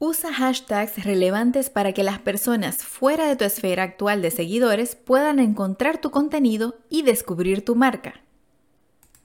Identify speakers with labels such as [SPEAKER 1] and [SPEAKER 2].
[SPEAKER 1] Usa hashtags relevantes para que las personas fuera de tu esfera actual de seguidores puedan encontrar tu contenido y descubrir tu marca.